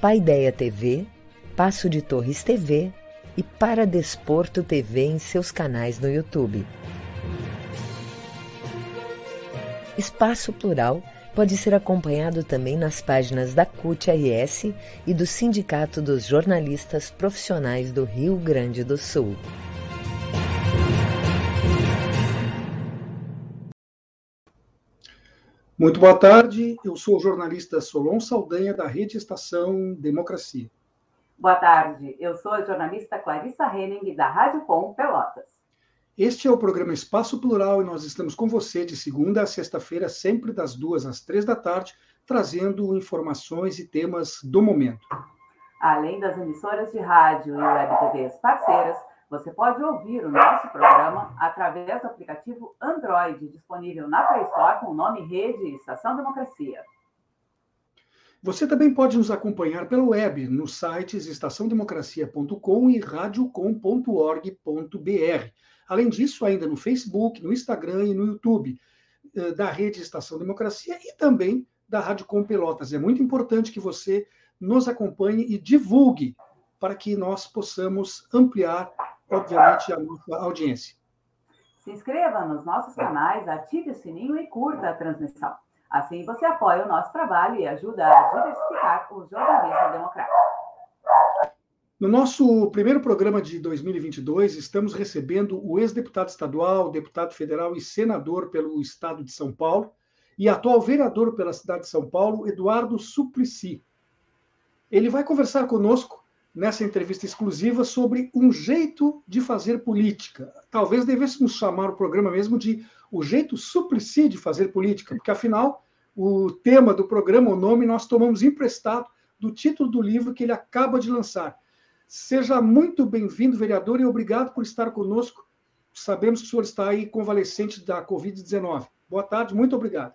Paideia TV, Passo de Torres TV e Para Desporto TV em seus canais no YouTube. Espaço Plural pode ser acompanhado também nas páginas da CUT-RS e do Sindicato dos Jornalistas Profissionais do Rio Grande do Sul. Muito boa tarde, eu sou o jornalista Solon Saldanha, da Rede Estação Democracia. Boa tarde, eu sou a jornalista Clarissa Henning, da Rádio Com Pelotas. Este é o programa Espaço Plural e nós estamos com você de segunda a sexta-feira, sempre das duas às três da tarde, trazendo informações e temas do momento. Além das emissoras de rádio e web TVs parceiras, você pode ouvir o nosso programa através do aplicativo Android, disponível na Play Store com o nome Rede Estação Democracia. Você também pode nos acompanhar pelo web nos sites estaçãodemocracia.com e radiocom.org.br. Além disso, ainda no Facebook, no Instagram e no YouTube eh, da Rede Estação Democracia e também da Rádio Com Pelotas. É muito importante que você nos acompanhe e divulgue para que nós possamos ampliar, obviamente, a nossa audiência. Se inscreva nos nossos canais, ative o sininho e curta a transmissão. Assim você apoia o nosso trabalho e ajuda a diversificar o jornalismo democrático. No nosso primeiro programa de 2022, estamos recebendo o ex-deputado estadual, deputado federal e senador pelo estado de São Paulo e atual vereador pela cidade de São Paulo, Eduardo Suplicy. Ele vai conversar conosco nessa entrevista exclusiva sobre um jeito de fazer política. Talvez devêssemos chamar o programa mesmo de o jeito Suplicy de fazer política, porque afinal o tema do programa, o nome, nós tomamos emprestado do título do livro que ele acaba de lançar. Seja muito bem-vindo, vereador, e obrigado por estar conosco. Sabemos que o senhor está aí convalescente da Covid-19. Boa tarde, muito obrigado.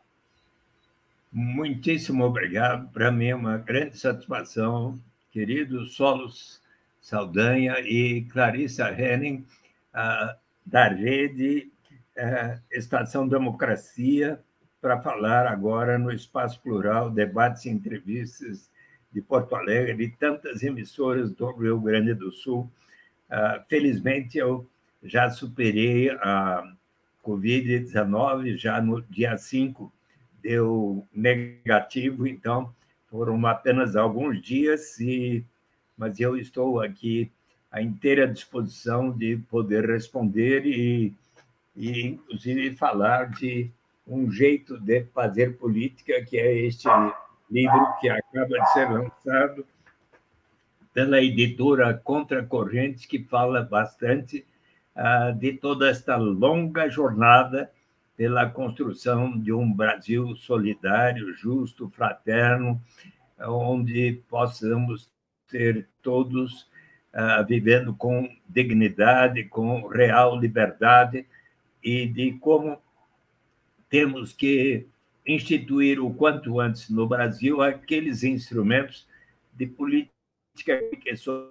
Muitíssimo obrigado. Para mim é uma grande satisfação, querido Solos Saldanha e Clarissa Henning, da rede uh, Estação Democracia, para falar agora no Espaço Plural, debates e entrevistas de Porto Alegre e tantas emissoras do Rio Grande do Sul. Uh, felizmente, eu já superei a Covid-19, já no dia 5 deu negativo, então foram apenas alguns dias, e, mas eu estou aqui à inteira disposição de poder responder e, e inclusive, falar de um jeito de fazer política, que é este livro que acaba de ser lançado pela editora Contracorrente, que fala bastante uh, de toda esta longa jornada pela construção de um Brasil solidário, justo, fraterno, onde possamos ter todos uh, vivendo com dignidade, com real liberdade, e de como temos que instituir o quanto antes no Brasil aqueles instrumentos de política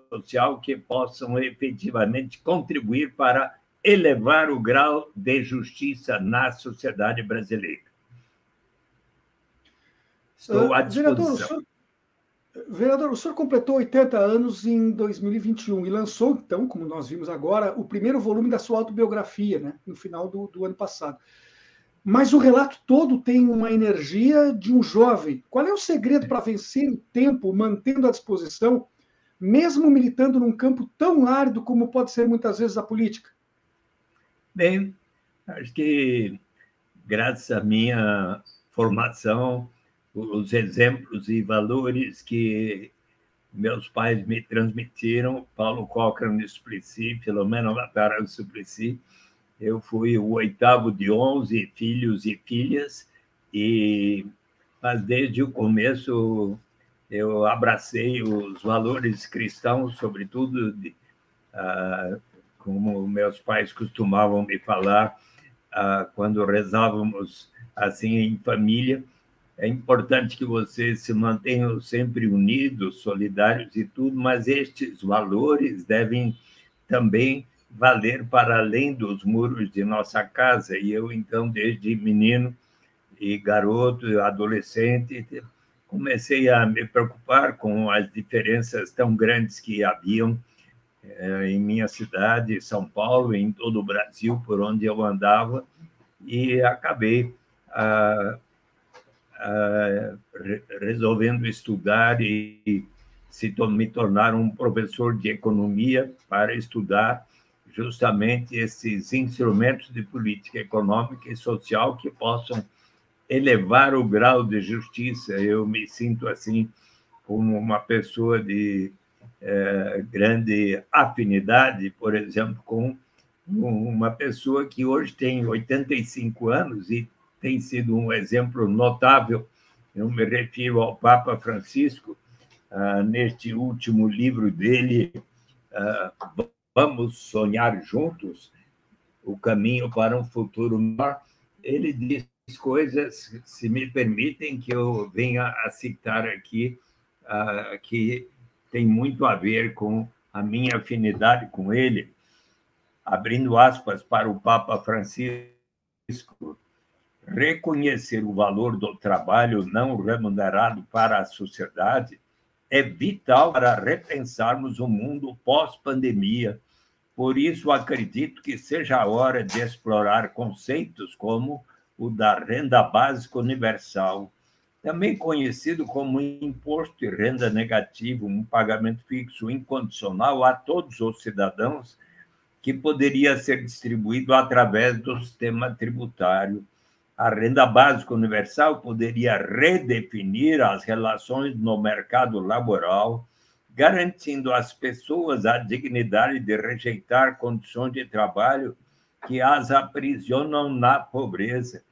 social que possam efetivamente contribuir para elevar o grau de justiça na sociedade brasileira. Estou à disposição. Vereador, o senhor, vereador, o senhor completou 80 anos em 2021 e lançou, então, como nós vimos agora, o primeiro volume da sua autobiografia, né, no final do, do ano passado. mas o relato todo tem uma energia de um jovem. Qual é o segredo para vencer o tempo, mantendo a disposição, mesmo militando num campo tão árido como pode ser muitas vezes a política? Bem, acho que graças à minha formação, os exemplos e valores que meus pais me transmitiram, Paulo Cochrane Suplicy, Filomena Latara Suplicy, eu fui o oitavo de onze filhos e filhas, e mas desde o começo eu abracei os valores cristãos, sobretudo de, ah, como meus pais costumavam me falar ah, quando rezávamos assim em família. É importante que vocês se mantenham sempre unidos, solidários e tudo, mas estes valores devem também valer para além dos muros de nossa casa. E eu, então, desde menino e garoto, adolescente, comecei a me preocupar com as diferenças tão grandes que haviam eh, em minha cidade, São Paulo, em todo o Brasil, por onde eu andava, e acabei ah, ah, resolvendo estudar e se me tornar um professor de economia para estudar justamente esses instrumentos de política econômica e social que possam elevar o grau de justiça. Eu me sinto assim como uma pessoa de é, grande afinidade, por exemplo, com uma pessoa que hoje tem 85 anos e tem sido um exemplo notável. Eu me refiro ao Papa Francisco, ah, neste último livro dele, ah, Vamos sonhar juntos o caminho para um futuro melhor. Ele diz coisas, se me permitem, que eu venha a citar aqui, uh, que tem muito a ver com a minha afinidade com ele. Abrindo aspas para o Papa Francisco, reconhecer o valor do trabalho não remunerado para a sociedade é vital para repensarmos o mundo pós-pandemia por isso, acredito que seja a hora de explorar conceitos como o da renda básica universal, também conhecido como imposto de renda negativo, um pagamento fixo incondicional a todos os cidadãos, que poderia ser distribuído através do sistema tributário. A renda básica universal poderia redefinir as relações no mercado laboral garantindo às pessoas a dignidade de rejeitar condições de trabalho que as aprisionam na pobreza.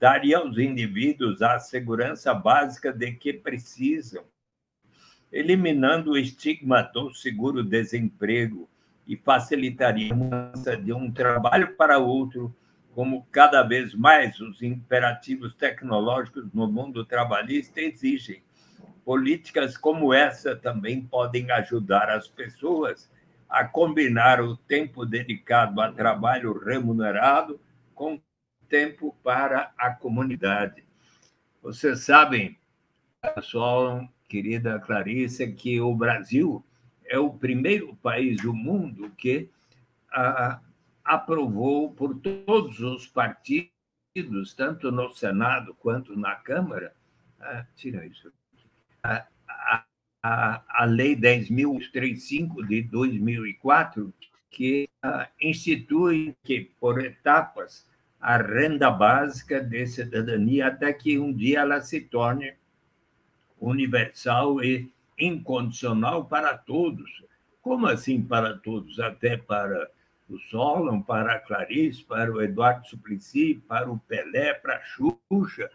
Daria aos indivíduos a segurança básica de que precisam, eliminando o estigma do seguro-desemprego e facilitaria a mudança de um trabalho para outro, como cada vez mais os imperativos tecnológicos no mundo trabalhista exigem. Políticas como essa também podem ajudar as pessoas a combinar o tempo dedicado a trabalho remunerado com tempo para a comunidade. Vocês sabem, pessoal, querida Clarice, que o Brasil é o primeiro país do mundo que ah, aprovou por todos os partidos, tanto no Senado quanto na Câmara. Ah, tira isso a, a, a Lei 10.035 de 2004, que uh, institui que, por etapas, a renda básica de cidadania até que um dia ela se torne universal e incondicional para todos. Como assim para todos? Até para o Solon, para a Clarice, para o Eduardo Suplicy, para o Pelé, para a Xuxa,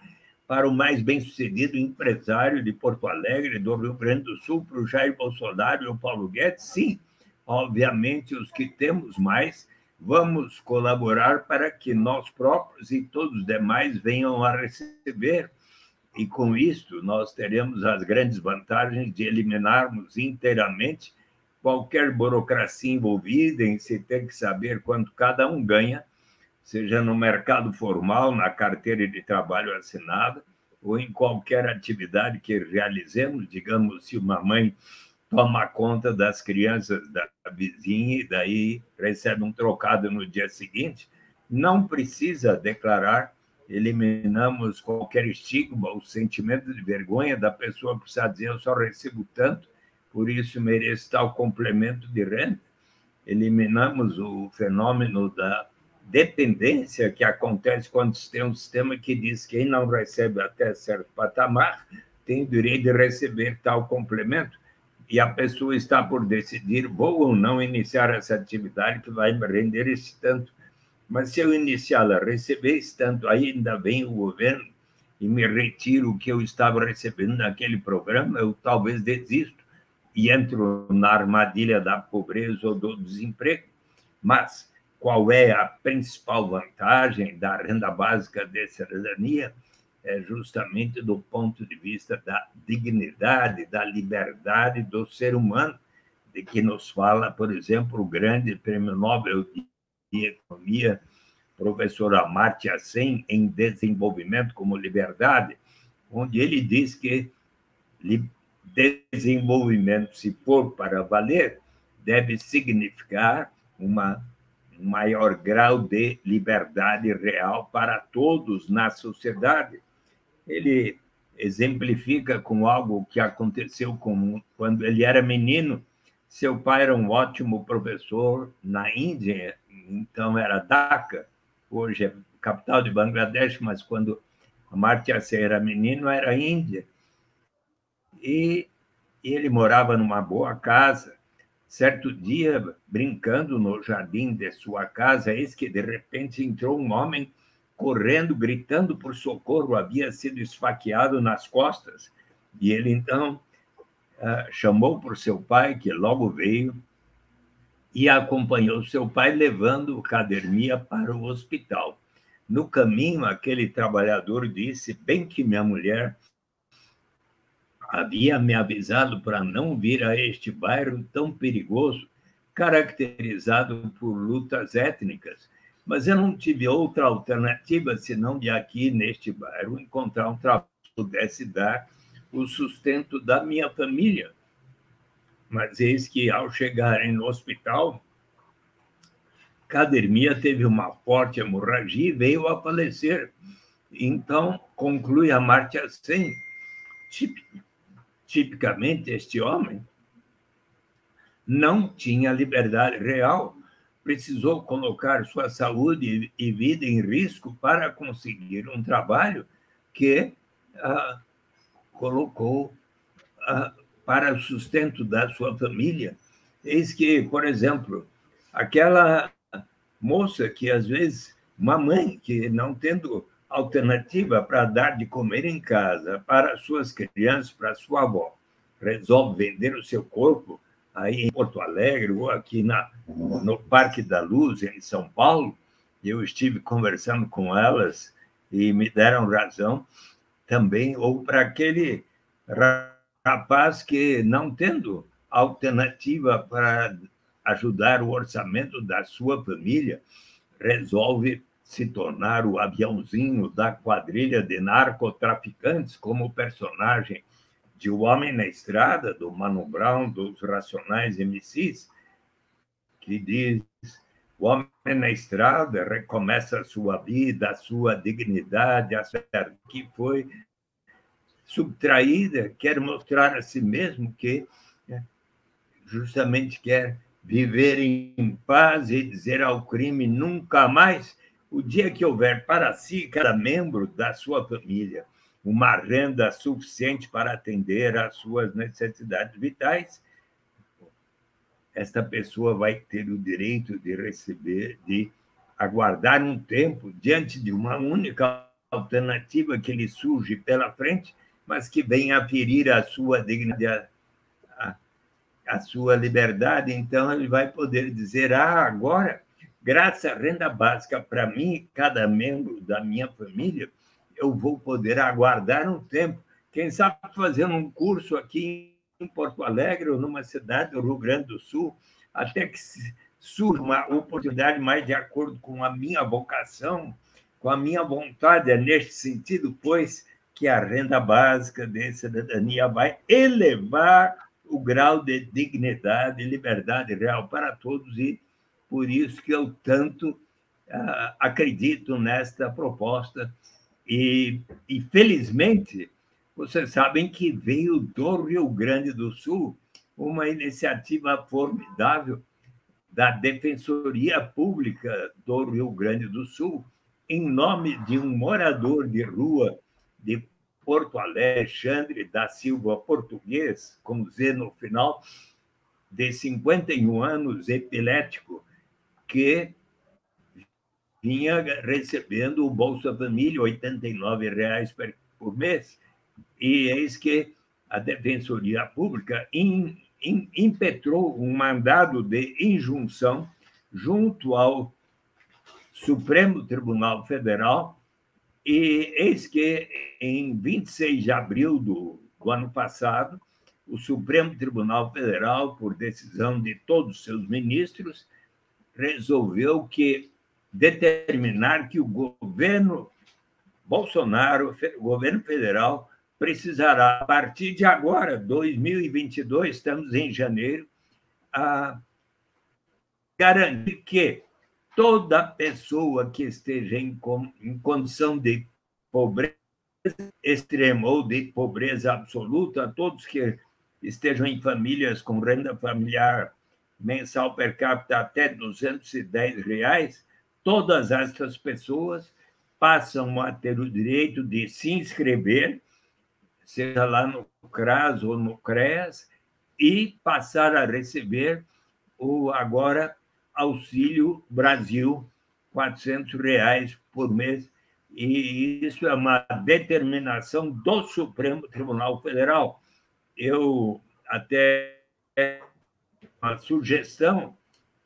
para o mais bem-sucedido empresário de Porto Alegre, do Rio Grande do Sul, para o Jair Bolsonaro e o Paulo Guedes? Sim, obviamente, os que temos mais, vamos colaborar para que nós próprios e todos os demais venham a receber. E com isso, nós teremos as grandes vantagens de eliminarmos inteiramente qualquer burocracia envolvida em se ter que saber quanto cada um ganha seja no mercado formal, na carteira de trabalho assinada, ou em qualquer atividade que realizemos, digamos, se uma mãe toma conta das crianças da vizinha e daí recebe um trocado no dia seguinte, não precisa declarar eliminamos qualquer estigma, o sentimento de vergonha da pessoa precisar dizer eu só recebo tanto, por isso mereço tal complemento de renda. Eliminamos o fenômeno da dependência que acontece quando se tem um sistema que diz que quem não recebe até certo patamar tem direito de receber tal complemento e a pessoa está por decidir vou ou não iniciar essa atividade que vai me render esse tanto. Mas se eu iniciá-la, receber esse tanto, ainda vem o governo e me retiro o que eu estava recebendo naquele programa, eu talvez desisto e entro na armadilha da pobreza ou do desemprego. Mas qual é a principal vantagem da renda básica de cidadania? É justamente do ponto de vista da dignidade, da liberdade do ser humano, de que nos fala, por exemplo, o grande prêmio Nobel de Economia, professor Amartya Sen, em Desenvolvimento como Liberdade, onde ele diz que desenvolvimento, se for para valer, deve significar uma um maior grau de liberdade real para todos na sociedade. Ele exemplifica com algo que aconteceu com, quando ele era menino. Seu pai era um ótimo professor na Índia, então era Dhaka, hoje é capital de Bangladesh, mas quando Amartya Sen era menino, era Índia. E ele morava numa boa casa, Certo dia, brincando no jardim de sua casa, eis que de repente entrou um homem correndo, gritando por socorro, havia sido esfaqueado nas costas. E ele então uh, chamou por seu pai, que logo veio, e acompanhou seu pai, levando o Cadermia para o hospital. No caminho, aquele trabalhador disse: Bem que minha mulher havia me avisado para não vir a este bairro tão perigoso, caracterizado por lutas étnicas, mas eu não tive outra alternativa senão de aqui neste bairro encontrar um trabalho que pudesse dar o sustento da minha família. Mas eis que ao chegarem no hospital, Cadermia teve uma forte hemorragia e veio a falecer. Então, conclui a Martia Sen, tipicamente este homem, não tinha liberdade real, precisou colocar sua saúde e vida em risco para conseguir um trabalho que ah, colocou ah, para o sustento da sua família. Eis que, por exemplo, aquela moça que às vezes, uma mãe que não tendo alternativa para dar de comer em casa para suas crianças, para sua avó, resolve vender o seu corpo aí em Porto Alegre ou aqui na, no Parque da Luz, em São Paulo, eu estive conversando com elas e me deram razão também, ou para aquele rapaz que, não tendo alternativa para ajudar o orçamento da sua família, resolve se tornar o aviãozinho da quadrilha de narcotraficantes como personagem de O Homem na Estrada, do Mano Brown, dos Racionais MCs, que diz: o homem na estrada recomeça a sua vida, a sua dignidade, a que foi subtraída, quer mostrar a si mesmo que né, justamente quer viver em paz e dizer ao crime nunca mais. O dia que houver para si, cada membro da sua família, uma renda suficiente para atender às suas necessidades vitais, esta pessoa vai ter o direito de receber, de aguardar um tempo diante de uma única alternativa que lhe surge pela frente, mas que vem a ferir a sua dignidade, a, a sua liberdade. Então, ele vai poder dizer: ah, agora graças à renda básica para mim e cada membro da minha família, eu vou poder aguardar um tempo. Quem sabe fazendo um curso aqui em Porto Alegre ou numa cidade do Rio Grande do Sul, até que surja uma oportunidade mais de acordo com a minha vocação, com a minha vontade. É neste sentido, pois, que a renda básica de cidadania vai elevar o grau de dignidade e liberdade real para todos e por isso que eu tanto uh, acredito nesta proposta. E, e, felizmente, vocês sabem que veio do Rio Grande do Sul uma iniciativa formidável da Defensoria Pública do Rio Grande do Sul, em nome de um morador de rua de Porto Alexandre da Silva Português, com Z no final, de 51 anos, epilético, que vinha recebendo o Bolsa Família, R$ 89,00 por mês, e eis que a Defensoria Pública impetrou um mandado de injunção junto ao Supremo Tribunal Federal, e eis que, em 26 de abril do, do ano passado, o Supremo Tribunal Federal, por decisão de todos os seus ministros, resolveu que determinar que o governo Bolsonaro, o governo federal, precisará, a partir de agora, 2022, estamos em janeiro, a garantir que toda pessoa que esteja em, em condição de pobreza extrema ou de pobreza absoluta, todos que estejam em famílias com renda familiar mensal per capita até 210 reais, todas essas pessoas passam a ter o direito de se inscrever seja lá no CRAS ou no CREAS, e passar a receber o agora Auxílio Brasil, R$ reais por mês. E isso é uma determinação do Supremo Tribunal Federal. Eu até uma sugestão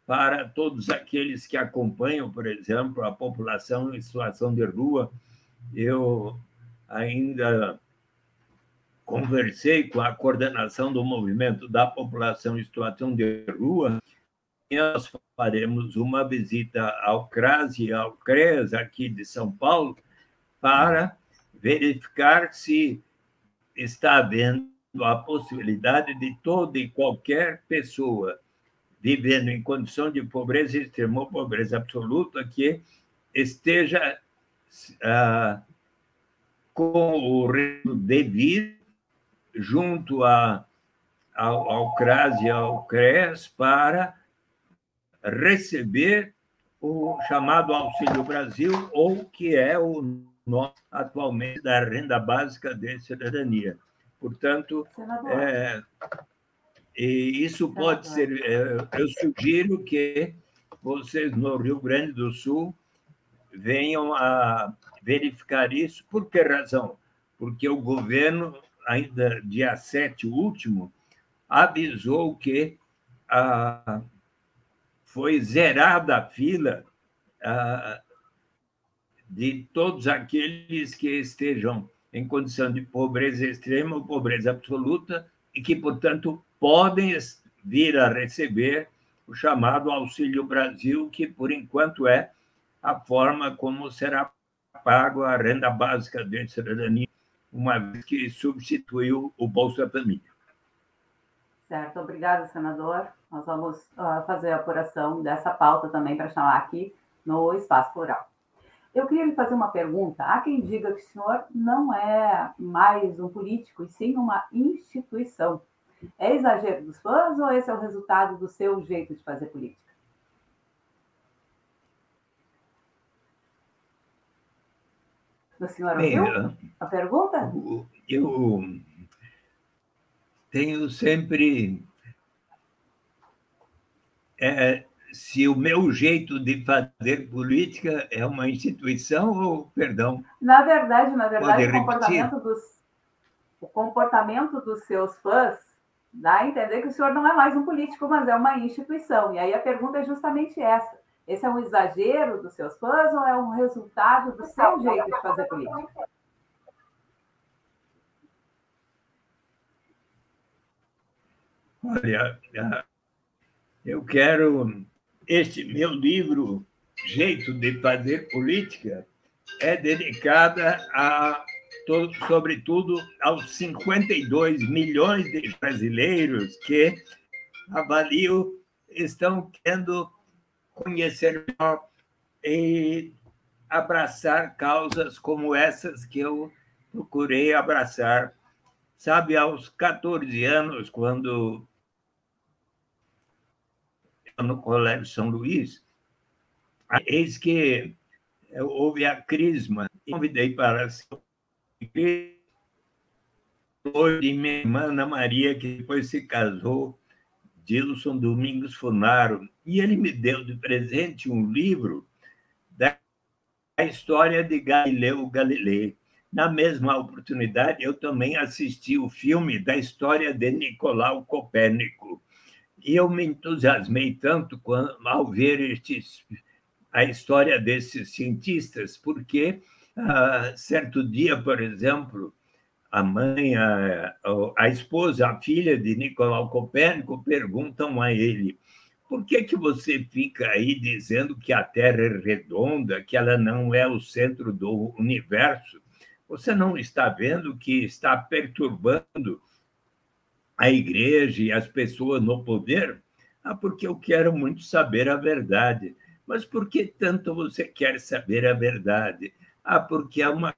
para todos aqueles que acompanham, por exemplo, a população em situação de rua. Eu ainda conversei com a coordenação do movimento da população em situação de rua, e nós faremos uma visita ao CRAS e ao CRES aqui de São Paulo para verificar se está havendo a possibilidade de toda e qualquer pessoa vivendo em condição de pobreza extrema ou pobreza absoluta que esteja ah, com o risco devido junto a, ao, ao CRAS e ao CRES para receber o chamado Auxílio Brasil, ou que é o nome atualmente da renda básica de cidadania. Portanto, é, e isso pode ser. É, eu sugiro que vocês no Rio Grande do Sul venham a verificar isso. Por que razão? Porque o governo ainda dia 7, o último, avisou que ah, foi zerada a fila ah, de todos aqueles que estejam em condição de pobreza extrema ou pobreza absoluta e que, portanto, podem vir a receber o chamado Auxílio Brasil, que, por enquanto, é a forma como será pago a renda básica de cidadania uma vez que substituiu o Bolsa Família. Certo, obrigada, senador. Nós vamos uh, fazer a apuração dessa pauta também para chamar aqui no Espaço Plural. Eu queria lhe fazer uma pergunta. Há quem diga que o senhor não é mais um político, e sim uma instituição. É exagero dos fãs ou esse é o resultado do seu jeito de fazer política? O senhor ouviu Bem, a pergunta? Eu tenho sempre. É, se o meu jeito de fazer política é uma instituição ou, perdão. Na verdade, na verdade, o comportamento, dos, o comportamento dos seus fãs dá a entender que o senhor não é mais um político, mas é uma instituição. E aí a pergunta é justamente essa. Esse é um exagero dos seus fãs ou é um resultado do seu jeito de fazer política? Olha, eu quero. Este meu livro, Jeito de Fazer Política, é dedicada a, sobretudo, aos 52 milhões de brasileiros que avalio estão tendo conhecer melhor e abraçar causas como essas que eu procurei abraçar. Sabe, aos 14 anos, quando no Colégio São Luís, eis que houve a crisma. Convidei para de minha irmã Ana Maria, que depois se casou, Dilson Domingos Funaro, e ele me deu de presente um livro da história de Galileu Galilei. Na mesma oportunidade, eu também assisti o filme da história de Nicolau Copérnico. E eu me entusiasmei tanto ao ver estes, a história desses cientistas, porque ah, certo dia, por exemplo, a mãe, a, a esposa, a filha de Nicolau Copérnico perguntam a ele: por que, que você fica aí dizendo que a Terra é redonda, que ela não é o centro do universo? Você não está vendo que está perturbando a igreja e as pessoas no poder? Ah, porque eu quero muito saber a verdade. Mas por que tanto você quer saber a verdade? Ah, porque é uma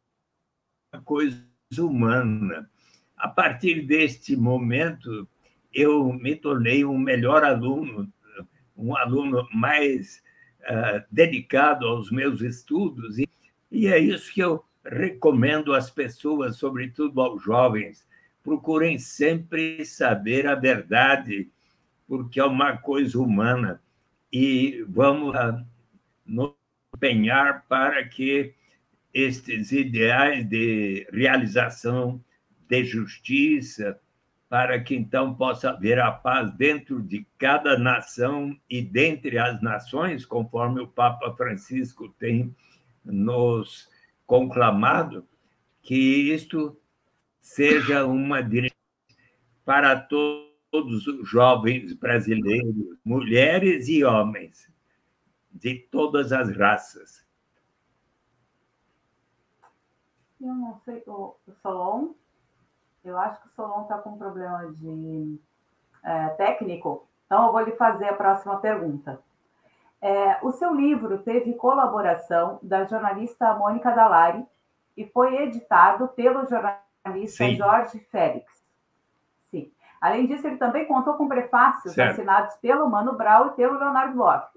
coisa humana. A partir deste momento, eu me tornei um melhor aluno, um aluno mais uh, dedicado aos meus estudos, e, e é isso que eu recomendo às pessoas, sobretudo aos jovens. Procurem sempre saber a verdade, porque é uma coisa humana, e vamos uh, nos empenhar para que estes ideais de realização de justiça, para que então possa haver a paz dentro de cada nação e dentre as nações, conforme o Papa Francisco tem nos conclamado, que isto seja uma direção para todos os jovens brasileiros, mulheres e homens, de todas as raças Eu não sei, o, Solon, eu acho que o Solon está com um problema de é, técnico, então eu vou lhe fazer a próxima pergunta. É, o seu livro teve colaboração da jornalista Mônica Dalari e foi editado pelo jornalista Sim. Jorge Félix. Sim. Além disso, ele também contou com prefácios certo. assinados pelo Mano Brau e pelo Leonardo Boff.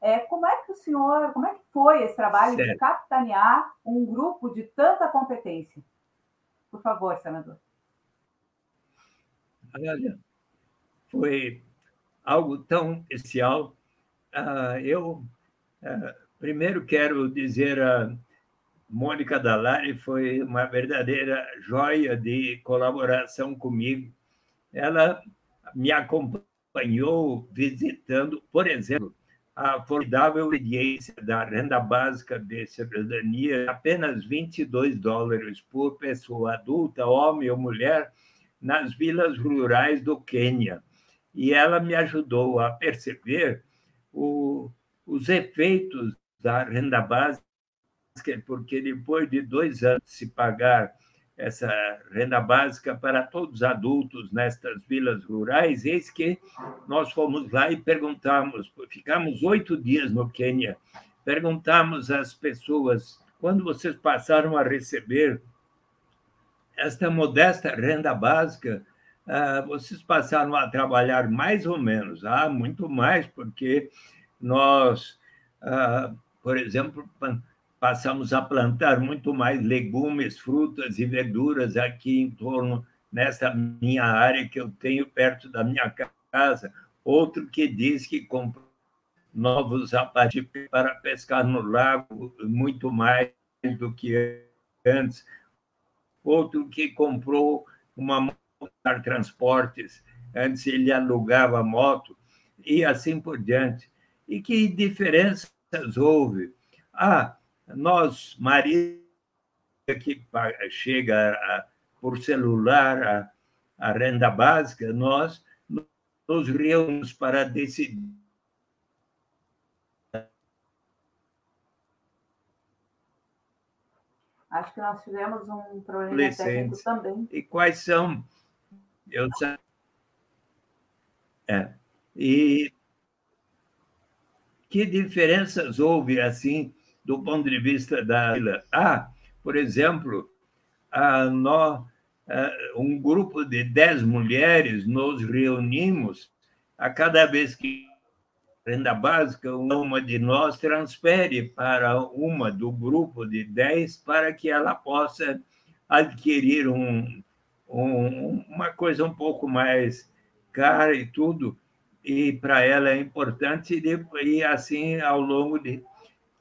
É, como é que o senhor, como é que foi esse trabalho certo. de capitanear um grupo de tanta competência? Por favor, senador. Olha, foi algo tão especial. Uh, eu uh, primeiro quero dizer a Mônica Dalari foi uma verdadeira joia de colaboração comigo. Ela me acompanhou visitando, por exemplo, a formidável obediência da renda básica de cidadania, apenas 22 dólares por pessoa adulta, homem ou mulher, nas vilas rurais do Quênia. E ela me ajudou a perceber o, os efeitos da renda básica, porque depois de dois anos se pagar essa renda básica para todos os adultos nestas vilas rurais, eis que nós fomos lá e perguntamos, ficamos oito dias no Quênia, perguntamos às pessoas, quando vocês passaram a receber esta modesta renda básica, ah, vocês passaram a trabalhar mais ou menos, ah, muito mais, porque nós, ah, por exemplo, passamos a plantar muito mais legumes, frutas e verduras aqui em torno, nessa minha área que eu tenho perto da minha casa. Outro que diz que comprou novos sapatos para pescar no lago, muito mais do que antes. Outro que comprou uma moto para transportes, antes ele alugava moto, e assim por diante. E que diferenças houve? Ah, nós, Maria, que chega a, por celular a, a renda básica, nós nos reunimos para decidir. Acho que nós tivemos um problema técnico também. E quais são? Eu é. E que diferenças houve, assim, do ponto de vista da. Ah, por exemplo, a nós, um grupo de dez mulheres nos reunimos a cada vez que renda básica, uma de nós transfere para uma do grupo de dez para que ela possa adquirir um, um, uma coisa um pouco mais cara e tudo, e para ela é importante, e assim ao longo de.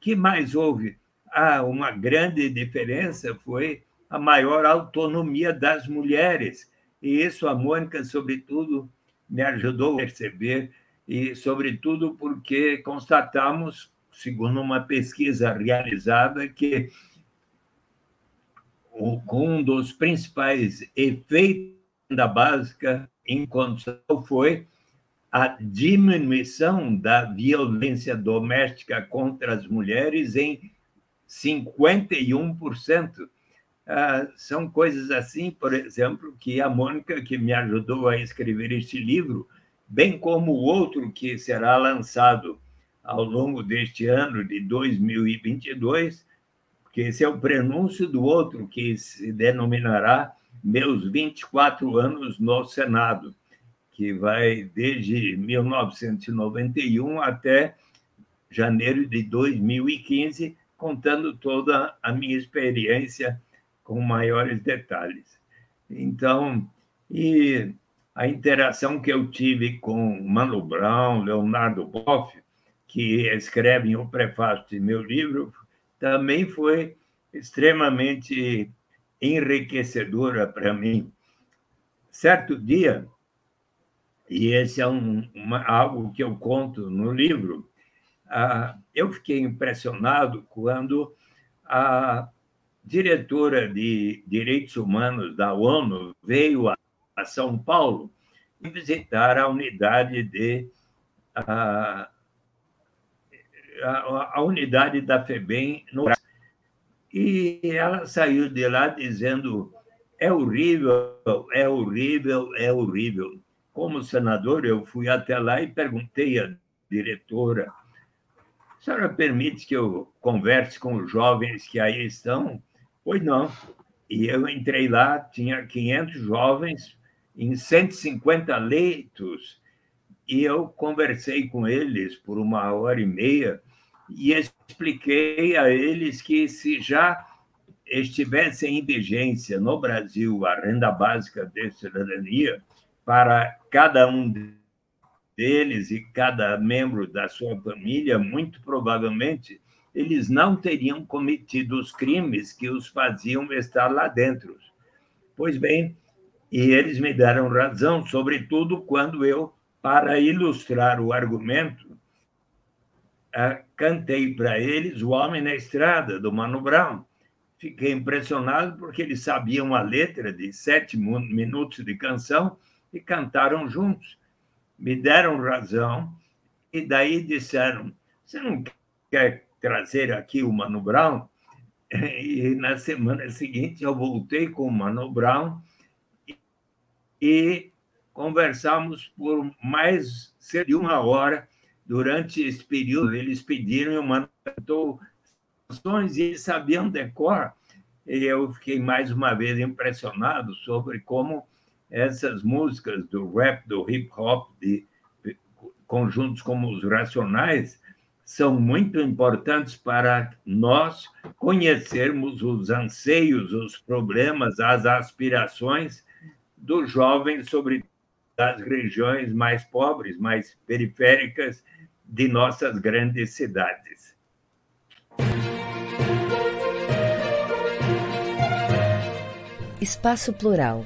Que mais houve? Ah, uma grande diferença foi a maior autonomia das mulheres, e isso a Mônica, sobretudo, me ajudou a perceber, e sobretudo porque constatamos, segundo uma pesquisa realizada, que um dos principais efeitos da básica em condição foi a diminuição da violência doméstica contra as mulheres em 51%. Ah, são coisas assim, por exemplo, que a Mônica, que me ajudou a escrever este livro, bem como o outro que será lançado ao longo deste ano de 2022, que esse é o prenúncio do outro que se denominará Meus 24 anos no Senado que vai desde 1991 até janeiro de 2015, contando toda a minha experiência com maiores detalhes. Então, e a interação que eu tive com Mano Brown, Leonardo Boff, que escrevem o prefácio de meu livro, também foi extremamente enriquecedora para mim. Certo dia, e esse é um, uma, algo que eu conto no livro. Ah, eu fiquei impressionado quando a diretora de Direitos Humanos da ONU veio a, a São Paulo visitar a unidade de a, a, a unidade da FEBEM no e ela saiu de lá dizendo é horrível, é horrível, é horrível como senador, eu fui até lá e perguntei à diretora: a senhora permite que eu converse com os jovens que aí estão? Pois não. E eu entrei lá, tinha 500 jovens em 150 leitos, e eu conversei com eles por uma hora e meia e expliquei a eles que se já estivesse em vigência no Brasil a renda básica de cidadania, para cada um deles e cada membro da sua família, muito provavelmente, eles não teriam cometido os crimes que os faziam estar lá dentro. Pois bem, e eles me deram razão, sobretudo quando eu, para ilustrar o argumento, cantei para eles O Homem na Estrada, do Mano Brown. Fiquei impressionado porque eles sabiam a letra de sete minutos de canção e cantaram juntos. Me deram razão e daí disseram: Você não quer trazer aqui o Mano Brown? E na semana seguinte eu voltei com o Mano Brown e conversamos por mais de uma hora. Durante esse período, eles pediram e o Mano cantou canções e sabiam decor. E eu fiquei mais uma vez impressionado sobre como essas músicas do rap, do hip hop, de conjuntos como os Racionais, são muito importantes para nós conhecermos os anseios, os problemas, as aspirações dos jovens sobre das regiões mais pobres, mais periféricas de nossas grandes cidades. Espaço Plural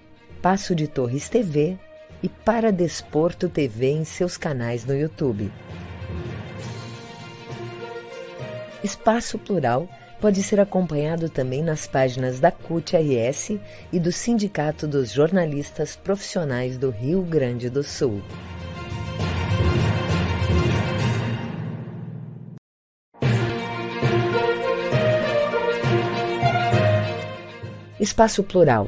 Passo de Torres TV e Para Desporto TV em seus canais no YouTube. Espaço Plural pode ser acompanhado também nas páginas da CUT-RS e do Sindicato dos Jornalistas Profissionais do Rio Grande do Sul. Espaço Plural,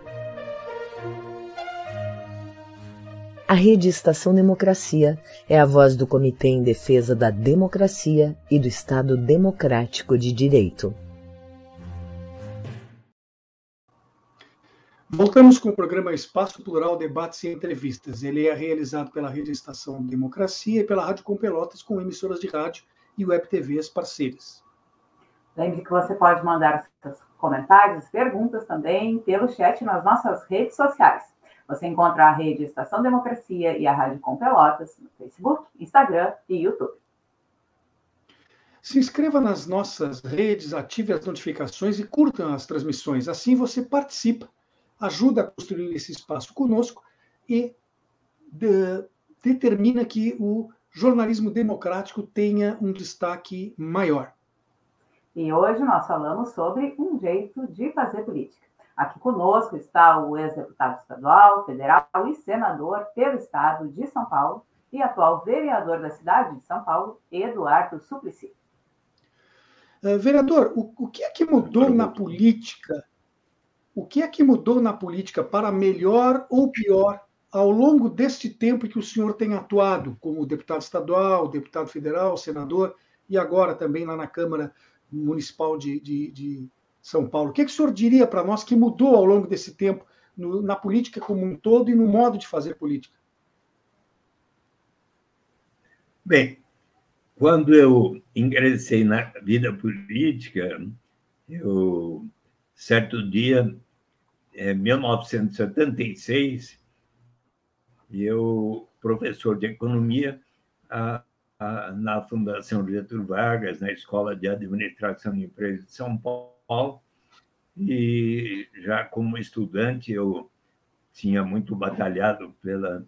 A Rede Estação Democracia é a voz do Comitê em Defesa da Democracia e do Estado Democrático de Direito. Voltamos com o programa Espaço Plural Debates e Entrevistas. Ele é realizado pela Rede Estação Democracia e pela Rádio Com Pelotas, com emissoras de rádio e web TVs parceiras. Lembre que você pode mandar seus comentários, perguntas também pelo chat nas nossas redes sociais. Você encontra a rede Estação Democracia e a Rádio Com Pelotas no Facebook, Instagram e YouTube. Se inscreva nas nossas redes, ative as notificações e curta as transmissões. Assim você participa, ajuda a construir esse espaço conosco e de, determina que o jornalismo democrático tenha um destaque maior. E hoje nós falamos sobre um jeito de fazer política. Aqui conosco está o ex-deputado estadual, federal e senador pelo estado de São Paulo e atual vereador da cidade de São Paulo, Eduardo Suplicy. Uh, vereador, o, o que é que mudou na política? O que é que mudou na política para melhor ou pior ao longo deste tempo que o senhor tem atuado como deputado estadual, deputado federal, senador e agora também lá na Câmara Municipal de, de, de são Paulo. O que, é que o senhor diria para nós que mudou ao longo desse tempo no, na política como um todo e no modo de fazer política? Bem, quando eu ingressei na vida política, eu, certo dia, em 1976, eu, professor de economia, a, a, na Fundação Getúlio Vargas, na Escola de Administração de Empresas de São Paulo, Paulo, e já como estudante eu tinha muito batalhado pela,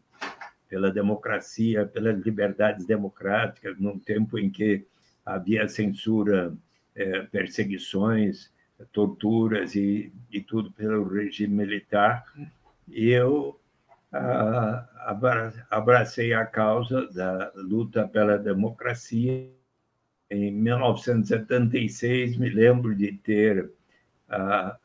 pela democracia, pelas liberdades democráticas, num tempo em que havia censura, é, perseguições, torturas e, e tudo pelo regime militar. E eu abracei a causa da luta pela democracia em 1976, me lembro de ter uh,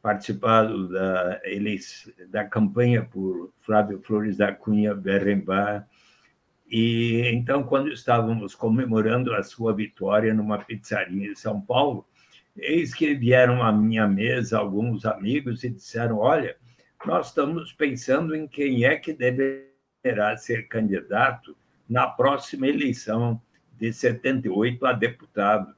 participado da, eles, da campanha por Flávio Flores da Cunha Berrembar. E então, quando estávamos comemorando a sua vitória numa pizzaria em São Paulo, eis que vieram à minha mesa alguns amigos e disseram: Olha, nós estamos pensando em quem é que deverá ser candidato na próxima eleição de 78 a deputado.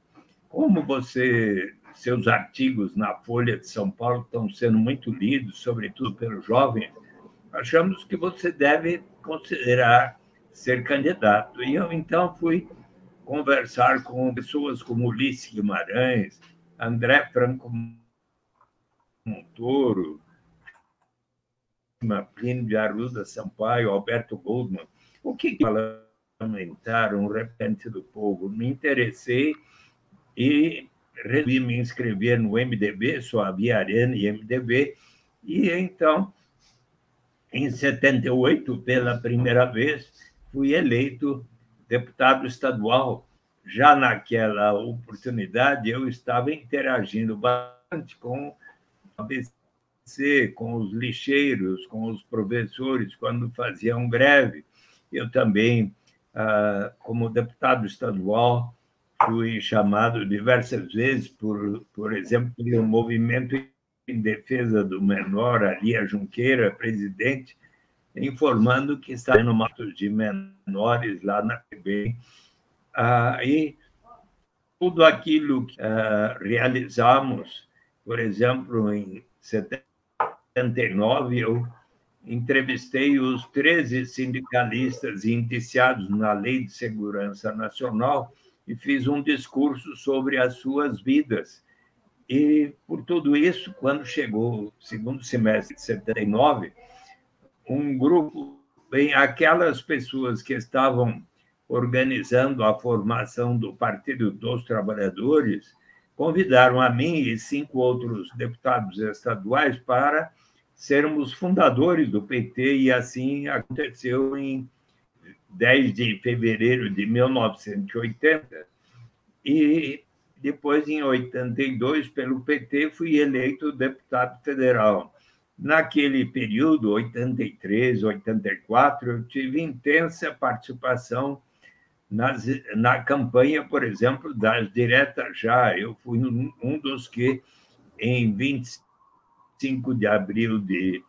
Como você, seus artigos na Folha de São Paulo estão sendo muito lidos, sobretudo pelos jovens, achamos que você deve considerar ser candidato. E eu então fui conversar com pessoas como Ulisses Guimarães, André Franco Montoro, Plínio de Arruda Sampaio, Alberto Goldman. O que falamos? Um repente do povo. Me interessei e resolvi me inscrever no MDB, só havia Arena e MDB, e então, em 78, pela primeira vez, fui eleito deputado estadual já naquela oportunidade, eu estava interagindo bastante com a ABC, com os lixeiros, com os professores, quando faziam greve. Eu também, como deputado estadual, fui chamado diversas vezes, por, por exemplo, pelo movimento em defesa do menor, ali a Junqueira, presidente, informando que está tendo matos de menores lá na PB. Ah, e tudo aquilo que ah, realizamos, por exemplo, em 79, eu entrevistei os 13 sindicalistas indiciados na Lei de Segurança Nacional e fiz um discurso sobre as suas vidas. E, por tudo isso, quando chegou o segundo semestre de 79, um grupo, bem, aquelas pessoas que estavam organizando a formação do Partido dos Trabalhadores, convidaram a mim e cinco outros deputados estaduais para sermos fundadores do PT, e assim aconteceu em 10 de fevereiro de 1980, e depois, em 82, pelo PT, fui eleito deputado federal. Naquele período, 83, 84, eu tive intensa participação nas, na campanha, por exemplo, das diretas já. Eu fui um dos que, em 25 de abril de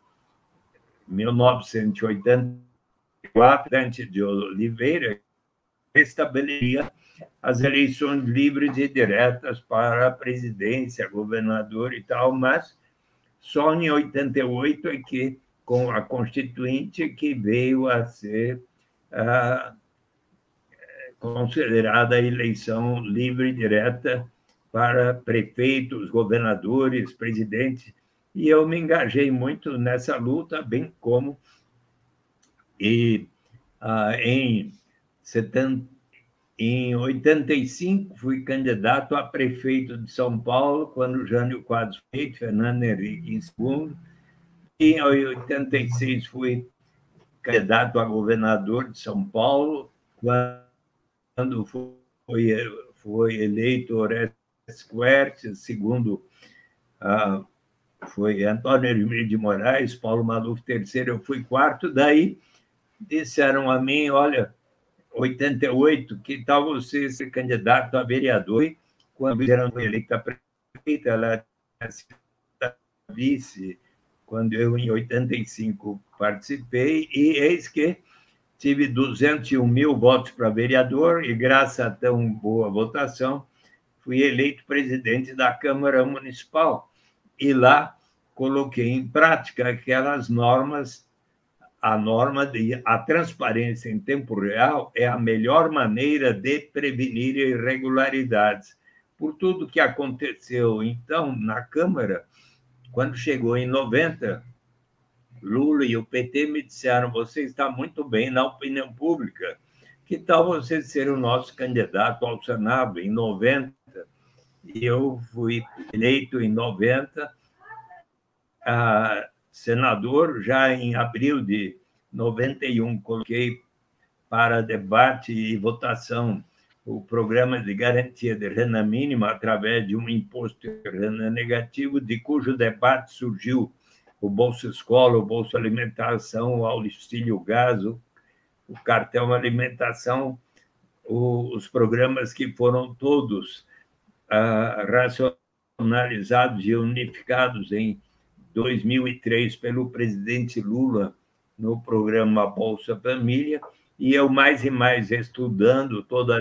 1984, Dante de Oliveira estabelecia as eleições livres e diretas para a presidência, governador e tal, mas só em 88 é que, com a Constituinte, que veio a ser ah, considerada a eleição livre e direta para prefeitos, governadores, presidentes, e eu me engajei muito nessa luta, bem como e ah, em, 70, em 85 fui candidato a prefeito de São Paulo, quando Jânio Quadros foi Fernando Henrique em segundo. E em 86 fui candidato a governador de São Paulo, quando foi, foi eleito Orestes Quertes, segundo ah, foi Antônio Hermílio de Moraes, Paulo Maluf terceiro, eu fui quarto, daí disseram a mim, olha, 88, que tal você ser candidato a vereador? E quando eram eleita prefeita, ela vice, quando eu, em 85, participei, e eis que tive 201 mil votos para vereador, e graças a tão boa votação, fui eleito presidente da Câmara Municipal. E lá coloquei em prática aquelas normas a norma de a transparência em tempo real é a melhor maneira de prevenir irregularidades. Por tudo que aconteceu, então, na Câmara, quando chegou em 90, Lula e o PT me disseram: você está muito bem na opinião pública, que tal você ser o nosso candidato ao Senado em 90? Eu fui eleito em 90. Ah, senador, já em abril de 91, coloquei para debate e votação o programa de garantia de renda mínima através de um imposto de renda negativo, de cujo debate surgiu o Bolsa Escola, o Bolsa Alimentação, o Auxílio Gás, o Cartão Alimentação, os programas que foram todos racionalizados e unificados em 2003 pelo presidente Lula no programa Bolsa Família, e eu mais e mais estudando toda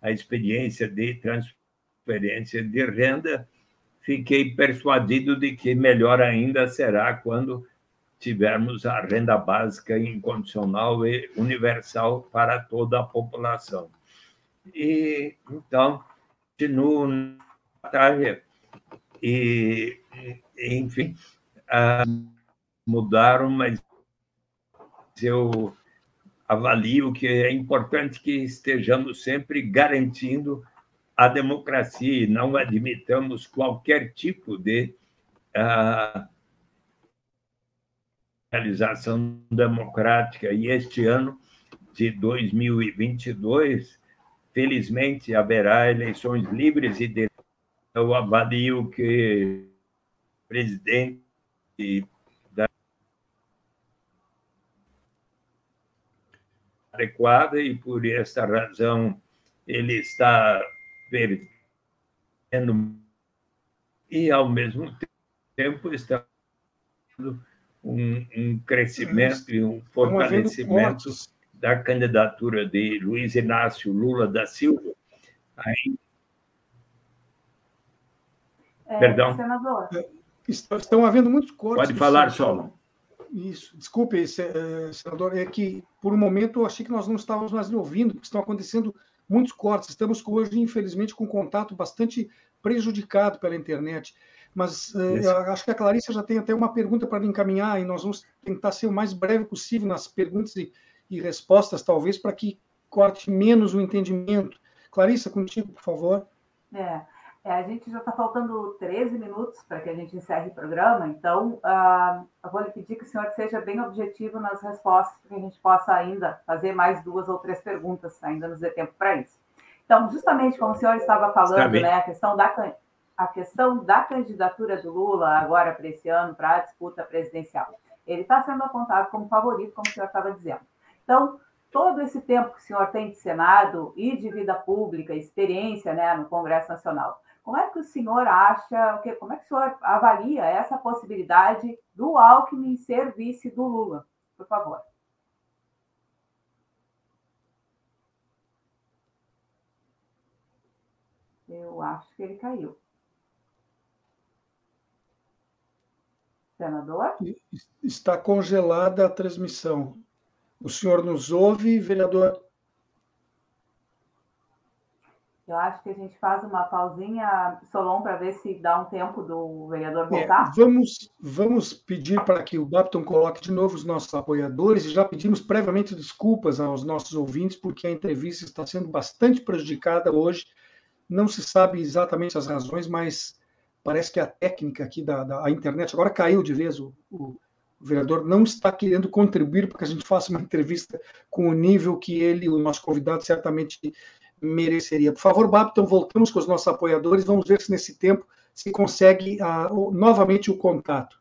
a experiência de transferência de renda, fiquei persuadido de que melhor ainda será quando tivermos a renda básica incondicional e universal para toda a população. E então continuo na batalha e enfim, ah, mudaram, mas eu avalio que é importante que estejamos sempre garantindo a democracia e não admitamos qualquer tipo de uh, realização democrática. E este ano de 2022 felizmente haverá eleições livres e diretas. Eu avalio que o presidente da adequada e por esta razão ele está perdendo e ao mesmo tempo está um, um crescimento e um fortalecimento da candidatura de Luiz Inácio Lula da Silva. Aí... É, Perdão. Senador. É, estão havendo muitos cortes. Pode falar, Solon. Isso, desculpe, eh, senador, é que por um momento eu achei que nós não estávamos mais ouvindo, porque estão acontecendo muitos cortes. Estamos hoje, infelizmente, com contato bastante prejudicado pela internet. Mas uh, acho que a Clarissa já tem até uma pergunta para encaminhar e nós vamos tentar ser o mais breve possível nas perguntas e, e respostas, talvez, para que corte menos o entendimento. Clarissa, contigo, por favor. É, é a gente já está faltando 13 minutos para que a gente encerre o programa, então uh, eu vou lhe pedir que o senhor seja bem objetivo nas respostas, para que a gente possa ainda fazer mais duas ou três perguntas, ainda nos dê tempo para isso. Então, justamente como o senhor estava falando, né, a questão da a questão da candidatura do Lula agora para esse ano, para a disputa presidencial. Ele está sendo apontado como favorito, como o senhor estava dizendo. Então, todo esse tempo que o senhor tem de Senado e de vida pública, experiência né, no Congresso Nacional, como é que o senhor acha, como é que o senhor avalia essa possibilidade do Alckmin ser vice do Lula? Por favor. Eu acho que ele caiu. Senador? Está congelada a transmissão. O senhor nos ouve, vereador? Eu acho que a gente faz uma pausinha, Solon, para ver se dá um tempo do vereador voltar. É, vamos, vamos pedir para que o Bapton coloque de novo os nossos apoiadores e já pedimos previamente desculpas aos nossos ouvintes, porque a entrevista está sendo bastante prejudicada hoje. Não se sabe exatamente as razões, mas parece que a técnica aqui da, da internet agora caiu de vez. O, o, o, vereador não está querendo contribuir para que a gente faça uma entrevista com o nível que ele, o nosso convidado, certamente mereceria. Por favor, Babton, voltamos com os nossos apoiadores. Vamos ver se nesse tempo se consegue uh, novamente o contato.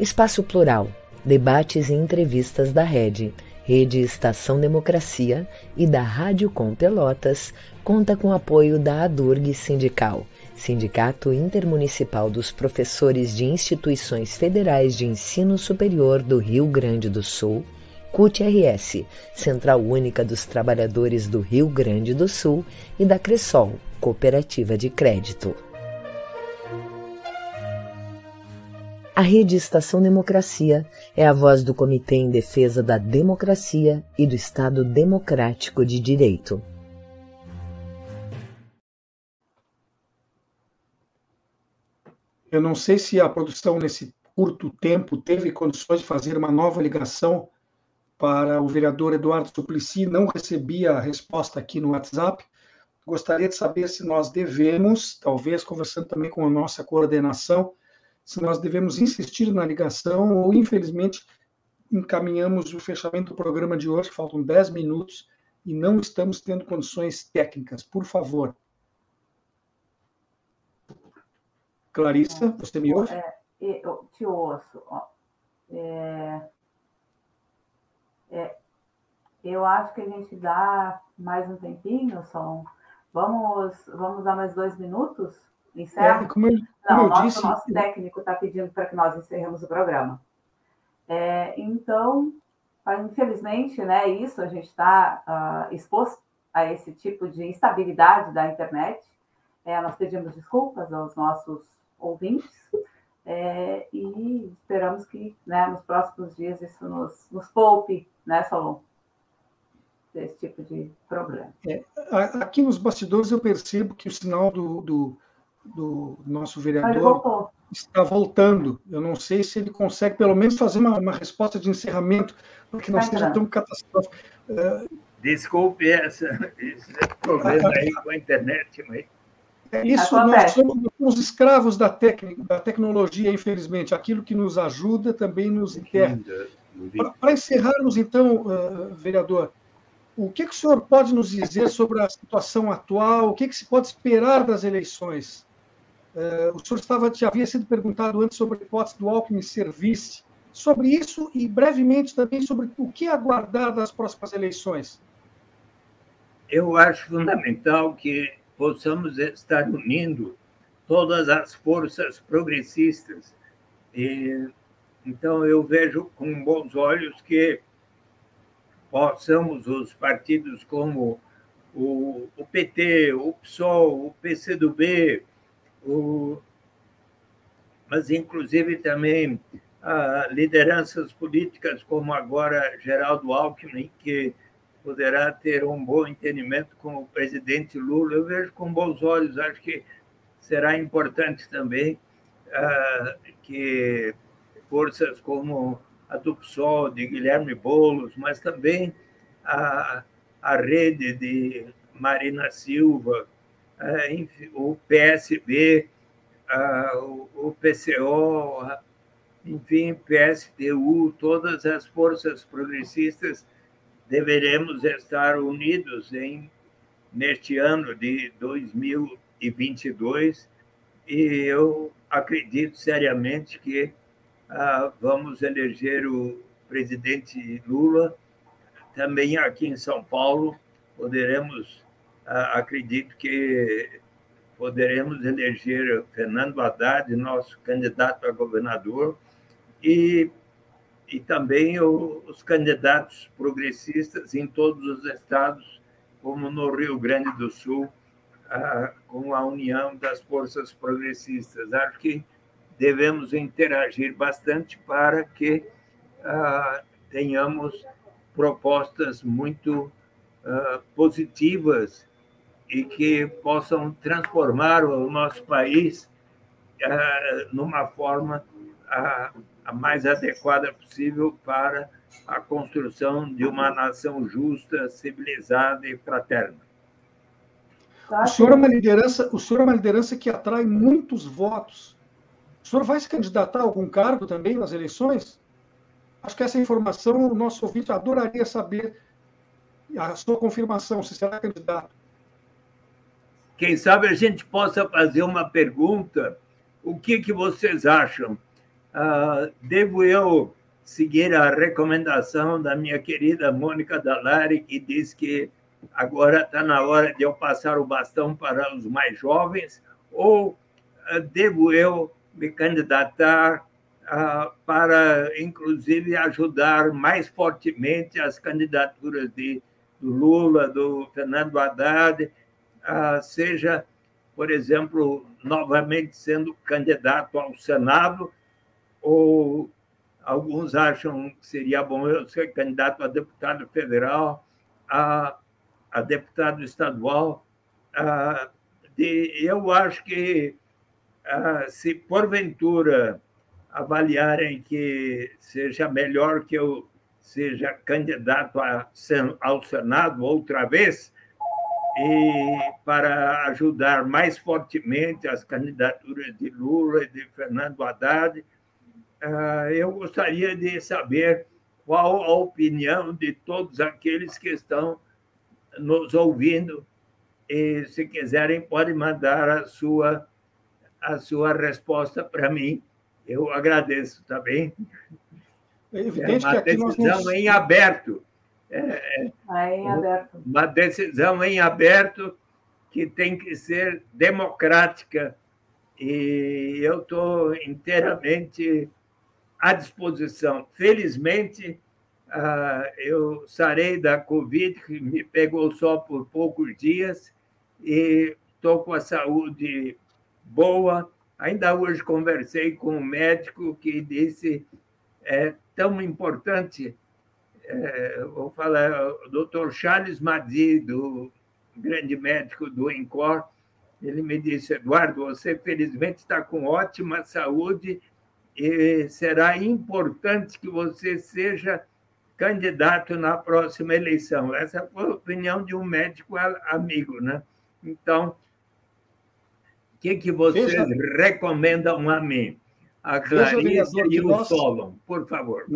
Espaço Plural, debates e entrevistas da Rede Rede Estação Democracia e da Rádio Com Pelotas, conta com apoio da ADURG Sindical, Sindicato Intermunicipal dos Professores de Instituições Federais de Ensino Superior do Rio Grande do Sul, CUT-RS, Central Única dos Trabalhadores do Rio Grande do Sul, e da Cressol, Cooperativa de Crédito. A Rede Estação Democracia é a voz do Comitê em Defesa da Democracia e do Estado Democrático de Direito. Eu não sei se a produção, nesse curto tempo, teve condições de fazer uma nova ligação para o vereador Eduardo Suplicy. Não recebi a resposta aqui no WhatsApp. Gostaria de saber se nós devemos, talvez conversando também com a nossa coordenação, se nós devemos insistir na ligação ou, infelizmente, encaminhamos o fechamento do programa de hoje, faltam 10 minutos, e não estamos tendo condições técnicas. Por favor. Clarissa, você me ouve? É, eu te ouço. É, é, eu acho que a gente dá mais um tempinho, Som. Vamos, vamos dar mais dois minutos? Encerra? É, como eu, como Não, eu nosso, disse... nosso técnico está pedindo para que nós encerremos o programa. É, então, infelizmente, né, isso a gente está uh, exposto a esse tipo de instabilidade da internet. É, nós pedimos desculpas aos nossos ouvintes é, e esperamos que né, nos próximos dias isso nos, nos poupe, né, Solon, desse tipo de problema. É, aqui nos bastidores eu percebo que o sinal do, do do nosso vereador está voltando. Eu não sei se ele consegue, pelo menos, fazer uma, uma resposta de encerramento, para que não seja tão catastrófico. Uh, Desculpe essa, esse problema aí com a internet, mas... É isso, nós somos, somos escravos da técnica, da tecnologia, infelizmente. Aquilo que nos ajuda também nos enterra. Para encerrarmos, então, uh, vereador, o que, que, o senhor pode nos dizer sobre a situação atual? O que, que se pode esperar das eleições? Uh, o senhor estava, já havia sido perguntado antes sobre a hipótese do Alckmin ser vice. Sobre isso e brevemente também sobre o que aguardar das próximas eleições. Eu acho fundamental que possamos estar unindo todas as forças progressistas. E, então, eu vejo com bons olhos que possamos, os partidos como o, o PT, o PSOL, o PCdoB, o, mas inclusive também a lideranças políticas como agora Geraldo Alckmin, que poderá ter um bom entendimento com o presidente Lula. Eu vejo com bons olhos, acho que será importante também uh, que forças como a do PSOL, de Guilherme Boulos, mas também a, a rede de Marina Silva, uh, enfim, o PSB, uh, o, o PCO, enfim, PSTU, todas as forças progressistas deveremos estar unidos em neste ano de 2022 e eu acredito seriamente que ah, vamos eleger o presidente Lula. Também aqui em São Paulo poderemos ah, acredito que poderemos eleger Fernando Haddad nosso candidato a governador e, e também o, os candidatos progressistas em todos os estados, como no Rio Grande do Sul, ah, com a união das forças progressistas. Acho que devemos interagir bastante para que ah, tenhamos propostas muito ah, positivas e que possam transformar o nosso país numa forma a mais adequada possível para a construção de uma nação justa, civilizada e fraterna. O senhor é uma liderança, o senhor é uma liderança que atrai muitos votos. O senhor vai se candidatar a algum cargo também nas eleições? Acho que essa informação o nosso ouvinte adoraria saber a sua confirmação, se será candidato. Quem sabe a gente possa fazer uma pergunta. O que, que vocês acham? Uh, devo eu seguir a recomendação da minha querida Mônica Dalari, que diz que agora está na hora de eu passar o bastão para os mais jovens, ou uh, devo eu me candidatar uh, para, inclusive, ajudar mais fortemente as candidaturas de, do Lula, do Fernando Haddad, seja, por exemplo, novamente sendo candidato ao Senado, ou alguns acham que seria bom eu ser candidato a deputado federal, a, a deputado estadual. A, de, eu acho que a, se porventura avaliarem que seja melhor que eu seja candidato a, ao Senado outra vez, e para ajudar mais fortemente as candidaturas de Lula e de Fernando Haddad, eu gostaria de saber qual a opinião de todos aqueles que estão nos ouvindo. E, se quiserem, podem mandar a sua, a sua resposta para mim. Eu agradeço, tá bem? É evidente é uma que decisão nos... em aberto. É, é em aberto. Uma decisão em aberto que tem que ser democrática. E eu estou inteiramente à disposição. Felizmente, ah, eu sarei da Covid, que me pegou só por poucos dias, e estou com a saúde boa. Ainda hoje conversei com um médico que disse é tão importante, é, vou falar, o doutor Charles Madi, do grande médico do ENCOR, ele me disse, Eduardo, você felizmente está com ótima saúde e será importante que você seja candidato na próxima eleição. Essa foi a opinião de um médico amigo, né? Então, o que, que vocês Veja... recomendam a mim? A Clarice e o nós... Solon, por favor.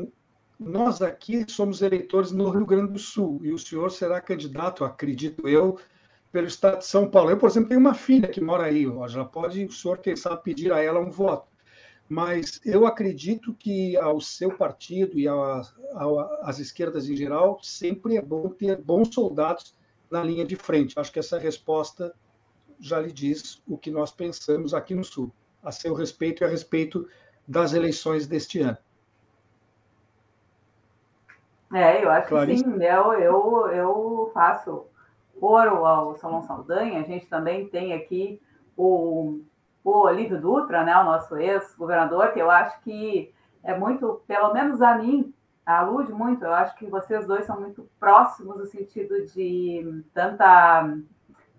nós aqui somos eleitores no Rio Grande do Sul e o senhor será candidato, acredito eu, pelo estado de São Paulo. Eu, por exemplo, tenho uma filha que mora aí, ó, já pode o senhor, quem sabe, pedir a ela um voto. Mas eu acredito que ao seu partido e às esquerdas em geral, sempre é bom ter bons soldados na linha de frente. Acho que essa resposta já lhe diz o que nós pensamos aqui no Sul, a seu respeito e a respeito das eleições deste ano. É, eu acho Clarice. que sim. Eu, eu, eu faço coro ao Salão Saldanha. A gente também tem aqui o, o Olívio Dutra, né, o nosso ex-governador, que eu acho que é muito, pelo menos a mim, alude muito. Eu acho que vocês dois são muito próximos no sentido de tanta,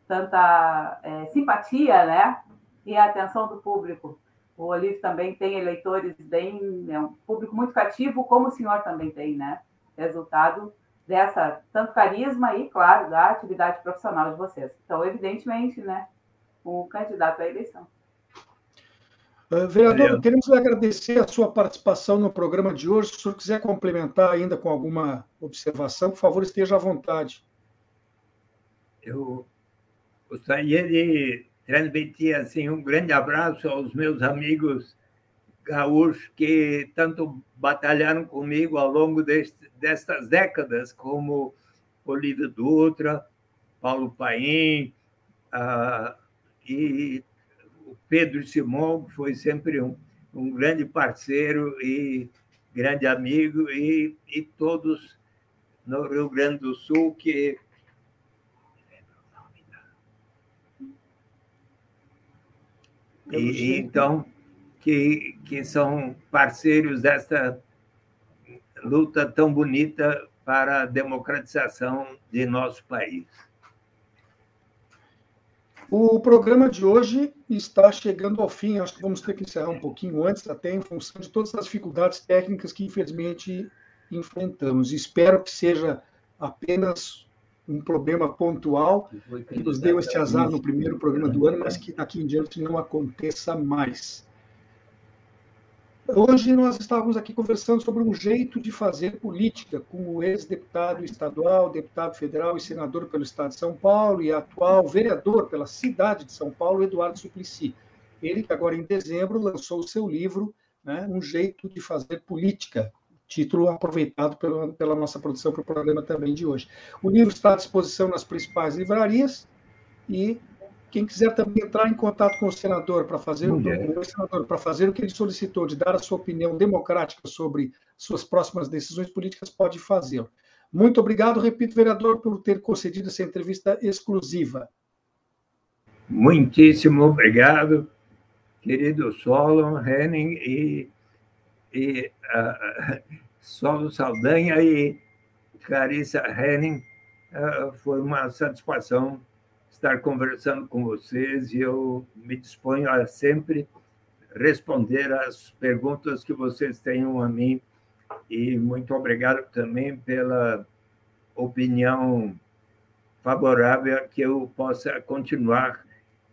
tanta é, simpatia, né, e atenção do público. O Olívio também tem eleitores bem, é um público muito cativo, como o senhor também tem, né? Resultado dessa tanto carisma e, claro, da atividade profissional de vocês. Então, evidentemente, né, o candidato à eleição. Uh, vereador, queremos agradecer a sua participação no programa de hoje. Se o senhor quiser complementar ainda com alguma observação, por favor, esteja à vontade. Eu gostaria de transmitir assim, um grande abraço aos meus amigos gaúchos que tanto batalharam comigo ao longo deste, destas décadas, como Olívio Dutra, Paulo Paim uh, e Pedro Simão, que foi sempre um, um grande parceiro e grande amigo, e, e todos no Rio Grande do Sul que e, então que, que são parceiros dessa luta tão bonita para a democratização de nosso país. O programa de hoje está chegando ao fim. Acho que vamos ter que encerrar um pouquinho antes, até em função de todas as dificuldades técnicas que, infelizmente, enfrentamos. Espero que seja apenas um problema pontual que nos deu este azar no primeiro programa do ano, mas que daqui em diante não aconteça mais. Hoje nós estávamos aqui conversando sobre um jeito de fazer política com o ex-deputado estadual, deputado federal e senador pelo Estado de São Paulo e atual vereador pela cidade de São Paulo, Eduardo Suplicy. Ele que agora em dezembro lançou o seu livro, né, Um Jeito de Fazer Política, título aproveitado pela, pela nossa produção para o programa também de hoje. O livro está à disposição nas principais livrarias e quem quiser também entrar em contato com o senador para fazer o, o senador para fazer o que ele solicitou de dar a sua opinião democrática sobre suas próximas decisões políticas pode fazê-lo. Muito obrigado, repito, vereador, por ter concedido essa entrevista exclusiva. Muitíssimo obrigado, querido Solon, Henning e, e uh, Solo Saldanha e Clarissa Henning. Uh, foi uma satisfação estar conversando com vocês e eu me disponho a sempre responder às perguntas que vocês tenham a mim. E muito obrigado também pela opinião favorável que eu possa continuar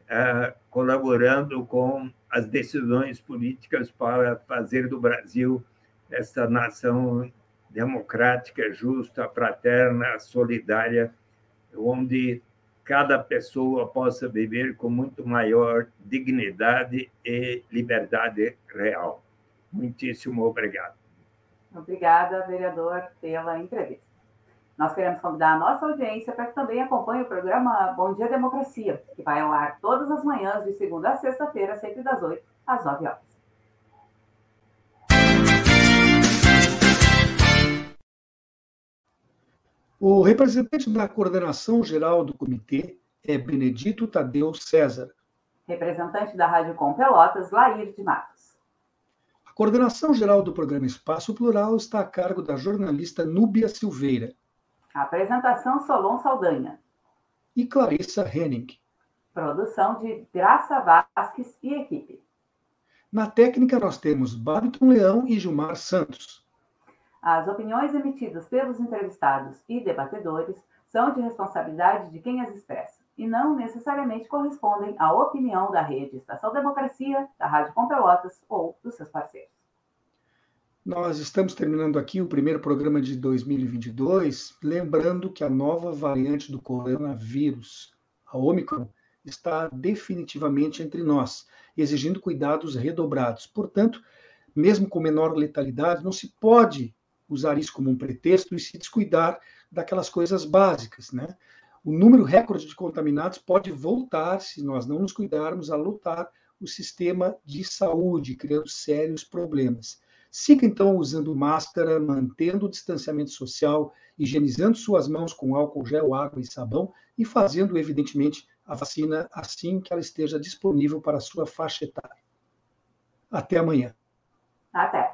uh, colaborando com as decisões políticas para fazer do Brasil essa nação democrática, justa, fraterna, solidária, onde cada pessoa possa viver com muito maior dignidade e liberdade real. Muitíssimo obrigado. Obrigada, vereador, pela entrevista. Nós queremos convidar a nossa audiência para que também acompanhe o programa Bom Dia Democracia, que vai ao ar todas as manhãs, de segunda a sexta-feira, sempre das 8 às 9 horas. O representante da coordenação geral do comitê é Benedito Tadeu César. Representante da Rádio Com Pelotas, Lair de Matos. A coordenação geral do programa Espaço Plural está a cargo da jornalista Núbia Silveira. A apresentação Solon Saldanha. E Clarissa Henning. Produção de Graça Vasques e equipe. Na técnica, nós temos Babiton Leão e Gilmar Santos. As opiniões emitidas pelos entrevistados e debatedores são de responsabilidade de quem as expressa e não necessariamente correspondem à opinião da rede Estação Democracia, da Rádio Com Pelotas ou dos seus parceiros. Nós estamos terminando aqui o primeiro programa de 2022, lembrando que a nova variante do coronavírus, a Omicron, está definitivamente entre nós, exigindo cuidados redobrados. Portanto, mesmo com menor letalidade, não se pode usar isso como um pretexto e se descuidar daquelas coisas básicas, né? O número recorde de contaminados pode voltar, se nós não nos cuidarmos, a lutar o sistema de saúde, criando sérios problemas. Siga então usando máscara, mantendo o distanciamento social, higienizando suas mãos com álcool gel, água e sabão e fazendo, evidentemente, a vacina assim que ela esteja disponível para a sua faixa etária. Até amanhã. Até.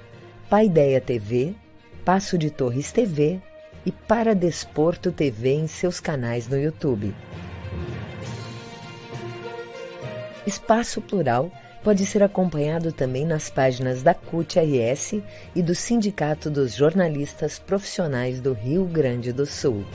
Paideia TV, Passo de Torres TV e para Desporto TV em seus canais no YouTube. Espaço Plural pode ser acompanhado também nas páginas da CUT-RS e do Sindicato dos Jornalistas Profissionais do Rio Grande do Sul.